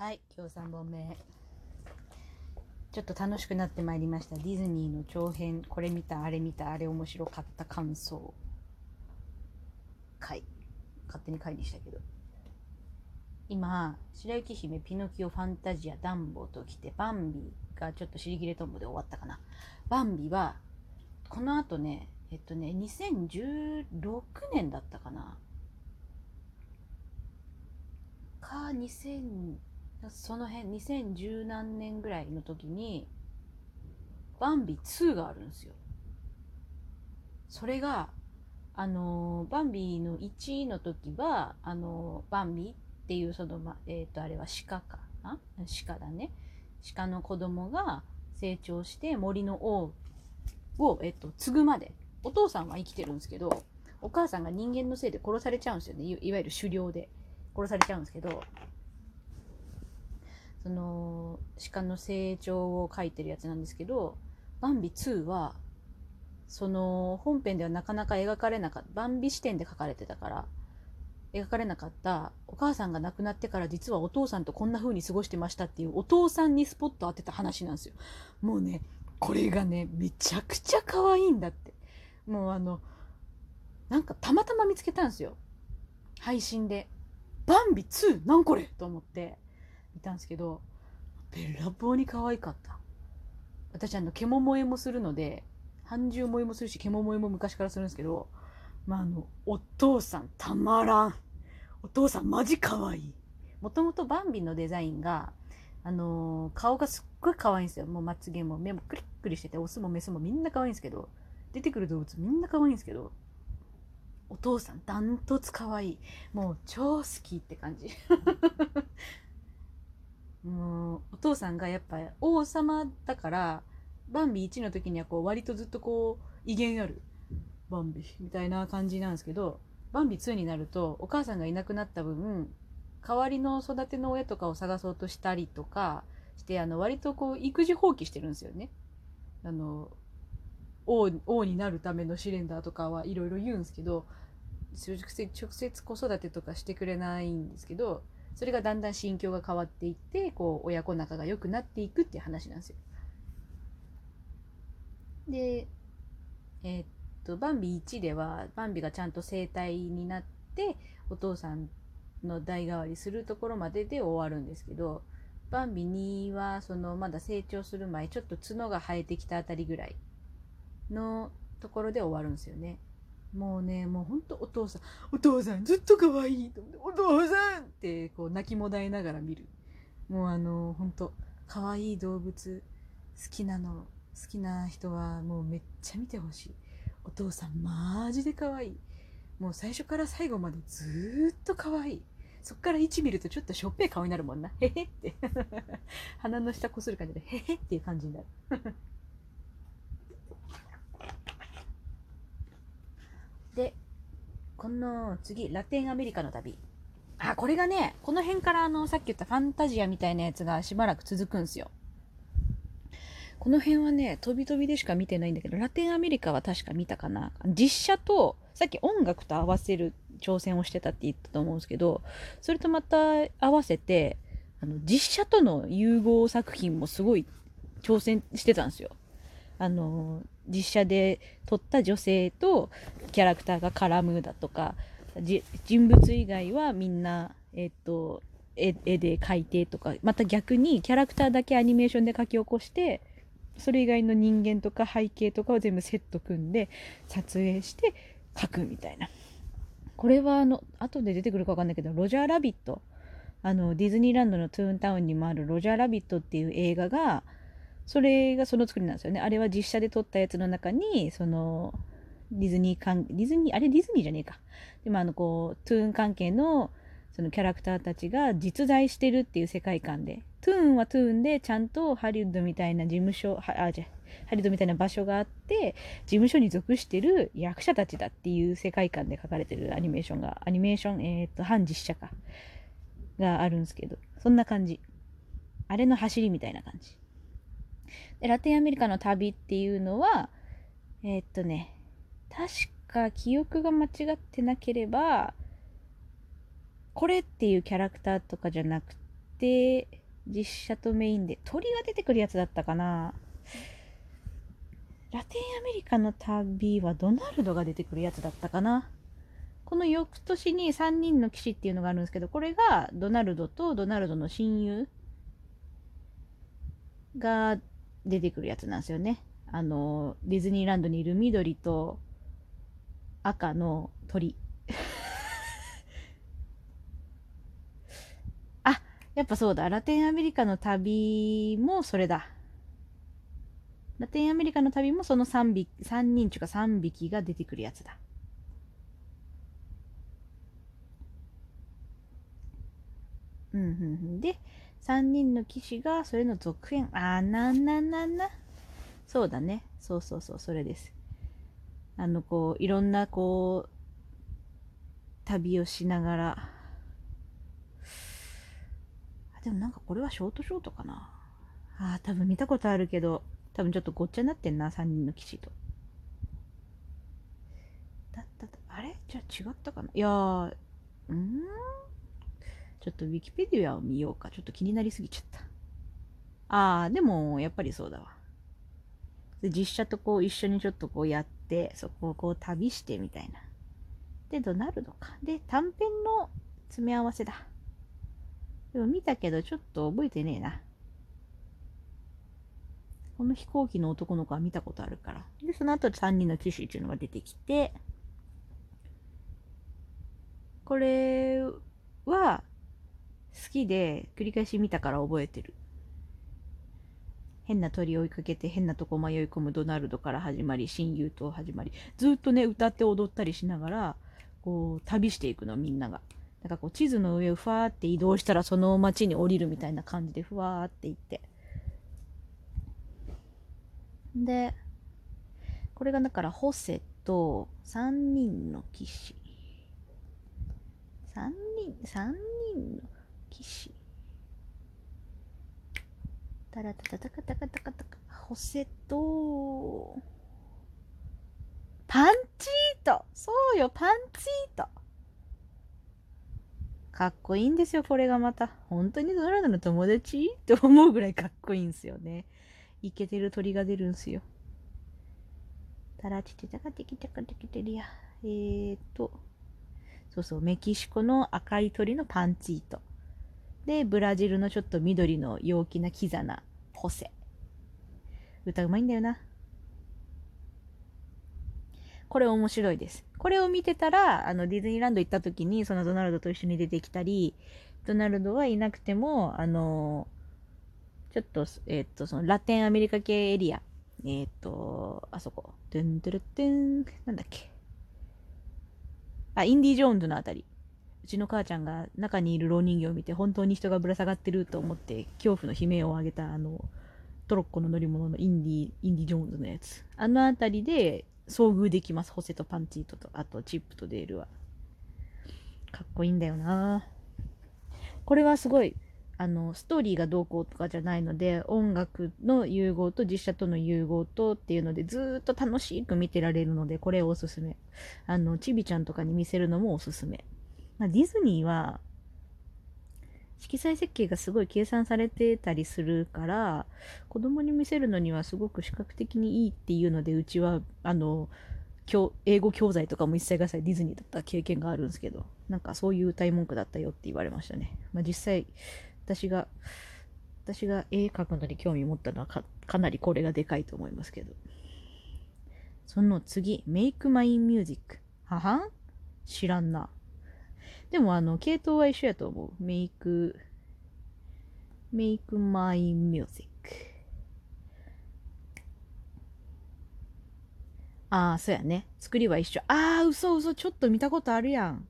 はい今日3本目ちょっと楽しくなってまいりました。ディズニーの長編。これ見たあれ見た。あれ面白かった感想。回。勝手に回にしたけど。今白雪姫ピノキオファンタジアダンボときてバンビがちょっと尻切れトンボで終わったかな。バンビはこの後ねえっとね2016年だったかな。か2000その辺2010何年ぐらいの時にバンビ2があるんですよ。それがあのバンビの1の時はあのバンビっていうその、まえっ、ー、とあれは鹿かな？鹿だね。鹿の子供が成長して森の王を、えっと、継ぐまでお父さんは生きてるんですけどお母さんが人間のせいで殺されちゃうんですよね。いわゆる狩猟で殺されちゃうんですけどその鹿の成長を書いてるやつなんですけどバンビ2はその本編ではなかなか描かれなかったバンビ視点で書かれてたから描かれなかったお母さんが亡くなってから実はお父さんとこんな風に過ごしてましたっていうお父さんにスポット当てた話なんですよ。もうねこれがねめちゃくちゃ可愛いんだって。もうあのなんかたまたま見つけたんですよ。配信で。バンビ2なんこれ？と思って。いたんですけどべらぼうに可愛かった。私あの獣萌えもするので半獣萌えもするし獣萌えも昔からするんですけどまああのお父さんたまらん。お父さんマジ可愛いもともとバンビのデザインがあのー、顔がすっごい可愛いんですよ。もうまつげも目もクリックリしててオスもメスもみんな可愛いんですけど出てくる動物みんな可愛いんですけどお父さんダントツ可愛い。もう超好きって感じ。もうお父さんがやっぱ王様だからバンビ1の時にはこう割とずっとこう威厳あるバンビみたいな感じなんですけどバンビ2になるとお母さんがいなくなった分代わりの育ての親とかを探そうとしたりとかしてあの割とこう育児放棄してるんですよね。あの王王になるための試練だとかはいろいろ言うんですけど直接子育てとかしてくれないんですけどそれがだんだん心境が変わっていってこう親子仲が良くなっていくっていう話なんですよ。でえー、っとバンビ1ではバンビがちゃんと生体になってお父さんの代替わりするところまでで終わるんですけどバンビ2はそのまだ成長する前ちょっと角が生えてきたあたりぐらいのところで終わるんですよね。もうねもうほんとお父さんお父さんずっと可愛いと思ってお父さんってこう泣きもだえながら見る。もうあのほんと可愛い動物好きなの好きな人はもうめっちゃ見てほしい。お父さんマジで可愛い。もう最初から最後までずっと可愛い。そっから1見るとちょっとしょっぺい顔になるもんな。へへって。鼻の下こする感じで、へへっていう感じになる。で、この次、ラテンアメリカの旅。あ、これがね、この辺からあの、さっき言ったファンタジアみたいなやつがしばらく続くんすよ。この辺はね、飛び飛びでしか見てないんだけど、ラテンアメリカは確か見たかな。実写と、さっき音楽と合わせる挑戦をしてたって言ったと思うんですけど、それとまた合わせて、あの実写との融合作品もすごい挑戦してたんですよ。あの実写で撮った女性とキャラクターが絡むだとか人物以外はみんな、えっと、絵で描いてとかまた逆にキャラクターだけアニメーションで描き起こしてそれ以外の人間とか背景とかを全部セット組んで撮影して描くみたいな。これはあの後で出てくるか分かんないけどロジャー・ラビット。あのディズニーランドのトゥーンタウンにもあるロジャー・ラビットっていう映画がそれがその作りなんですよね。あれは実写で撮ったやつの中に、その、ディズニー関ディズニー、あれディズニーじゃねえか。でもあの、こう、トゥーン関係の、そのキャラクターたちが実在してるっていう世界観で、トゥーンはトゥーンでちゃんとハリウッドみたいな事務所は、あ、じゃハリウッドみたいな場所があって、事務所に属してる役者たちだっていう世界観で書かれてるアニメーションが、アニメーション、えっ、と、反実写か、があるんですけど、そんな感じ。あれの走りみたいな感じ。ラテンアメリカの旅っていうのは、えー、っとね、確か記憶が間違ってなければ、これっていうキャラクターとかじゃなくて、実写とメインで、鳥が出てくるやつだったかな。ラテンアメリカの旅はドナルドが出てくるやつだったかな。この翌年に3人の騎士っていうのがあるんですけど、これがドナルドとドナルドの親友が出てくるやつなんですよね。あの、ディズニーランドにいる緑と赤の鳥。あ、やっぱそうだ。ラテンアメリカの旅もそれだ。ラテンアメリカの旅もその3匹、3人ちゅうか3匹が出てくるやつだ。うんうんうん。で、3人の騎士がそれの続編。あーなんななな。そうだね。そうそうそう、それです。あの、こう、いろんな、こう、旅をしながら。でもなんかこれはショートショートかな。ああ、多分見たことあるけど、多分ちょっとごっちゃになってんな、3人の騎士と。だったあれ？じゃあ違ったかな？いやー、うん？ちょっとウィキペディアを見ようか。ちょっと気になりすぎちゃった。ああ、でも、やっぱりそうだわ。で、実写とこう一緒にちょっとこうやって、そこをこう旅してみたいな。で、ドナルドか。で、短編の詰め合わせだ。でも見たけどちょっと覚えてねえな。この飛行機の男の子は見たことあるから。で、その後3人の騎士っていうのが出てきて、これ好きで繰り返し見たから覚えてる。変な鳥を追いかけて変なとこ迷い込むドナルドから始まり、親友と始まり、ずっとね、歌って踊ったりしながら、こう、旅していくの、みんなが。だかこう、地図の上をふわーって移動したら、その街に降りるみたいな感じで、ふわーって行って。で、これがだからホセと3人の騎士。3人、3人の騎士。タラタタタカタカタカタカ。ホセと、パンチートそうよ、パンチートかっこいいんですよ、これがまた。本当にドラドの友達？って思うぐらいかっこいいんですよね。イケてる鳥が出るんすよ。タラチテタカテキタカテキテリア。えーと、そうそう、メキシコの赤い鳥のパンチート。で、ブラジルのちょっと緑の陽気なキザなホセ。歌うまいんだよな。これ面白いです。これを見てたら、あの、ディズニーランド行った時に、そのドナルドと一緒に出てきたり、ドナルドはいなくても、あのちょっと、えっ、と、そのラテンアメリカ系エリア。えっ、と、あそこ。ドゥンドゥルドゥン、なんだっけ。あ、インディ・ジョーンズのあたり。ちの母ちゃんが中にいる老人形を見て本当に人がぶら下がってると思って恐怖の悲鳴を上げたあのトロッコの乗り物のインディ、インディ・ジョーンズのやつ。あのあたりで遭遇できます。ホセとパンチートと、あとチップとデールは。かっこいいんだよなこれはすごいあのストーリーがどうこうとかじゃないので音楽の融合と実写との融合とっていうのでずっと楽しく見てられるのでこれおすすめあのちびちゃんとかに見せるのもおすすめ、まあ、ディズニーは色彩設計がすごい計算されてたりするから子供に見せるのにはすごく視覚的にいいっていうのでうちはあの英語教材とかも一切がさディズニーだった経験があるんですけどなんかそういう歌い文句だったよって言われましたね、まあ、実際私が、私が絵描くのに興味持ったのはかなりこれがでかいと思いますけど。その次、Make My Music。ははん？知らんな。でもあの、系統は一緒やと思う。Make, Make My Music。ああ、そうやね。作りは一緒。ああ、嘘嘘、ちょっと見たことあるやん。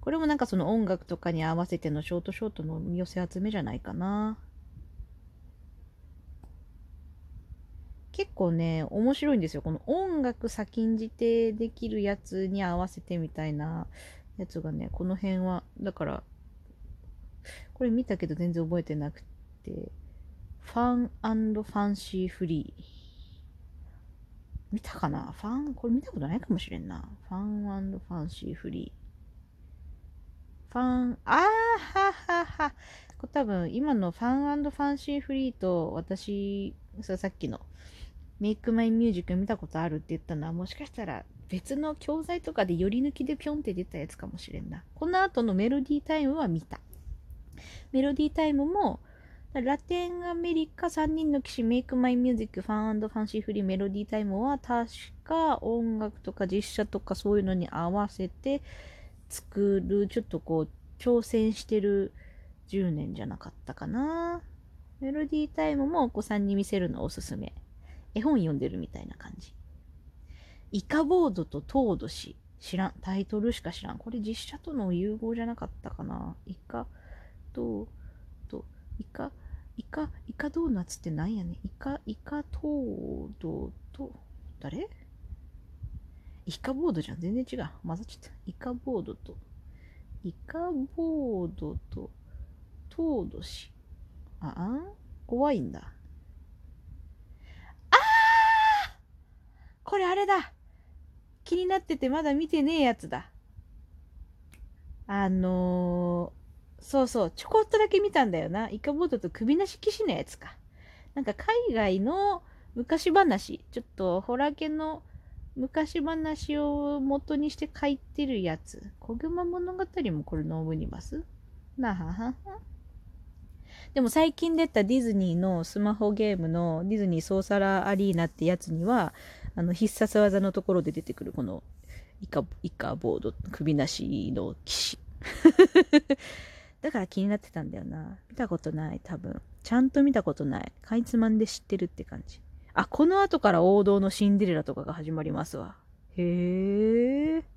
これもなんかその音楽とかに合わせてのショートショートの寄せ集めじゃないかな。結構ね、面白いんですよ。この音楽先んじてできるやつに合わせてみたいなやつがね、この辺は、だから、これ見たけど全然覚えてなくて、ファンファンシーフリー。見たかな？ファン、これ見たことないかもしれんな。ファンファンシーフリー。ファン、あーははは。これ多分今のファンファンシーフリーと私、さっきのメイクマイミュージック見たことあるって言ったのはもしかしたら別の教材とかで寄り抜きでピョンって出たやつかもしれんな。この後のメロディータイムは見た。メロディータイムもラテンアメリカ3人の騎士メイクマイミュージックファンファンシーフリーメロディータイムは確か音楽とか実写とかそういうのに合わせて作るちょっとこう挑戦してる10年じゃなかったかな。メロディータイムもお子さんに見せるのおすすめ。絵本読んでるみたいな感じ。イカボードとトード氏。知らん。タイトルしか知らん。これ実写との融合じゃなかったかな。イカと、と、イカ、イカ、イカドーナツってなんやねん。イカ、イカトードと、誰？イカボードじゃん。全然違う。混ざっちゃった。イカボードと、イカボードと、トード氏。ああ怖いんだ。あーこれあれだ気になっててまだ見てねえやつだ。あのー、そうそう、ちょこっとだけ見たんだよな。イカボードと首なし騎士のやつか。なんか海外の昔話、ちょっとホラケの昔話を元にして書いてるやつ。小熊物語もこれのオムニバスなははは。でも最近出たディズニーのスマホゲームのディズニーソーサラーアリーナってやつには、あの必殺技のところで出てくるこのイカ、イカボード、首なしの騎士。だから気になってたんだよな。見たことない、多分。ちゃんと見たことない。かいつまんで知ってるって感じ。あ、この後から王道のシンデレラとかが始まりますわ。へえ。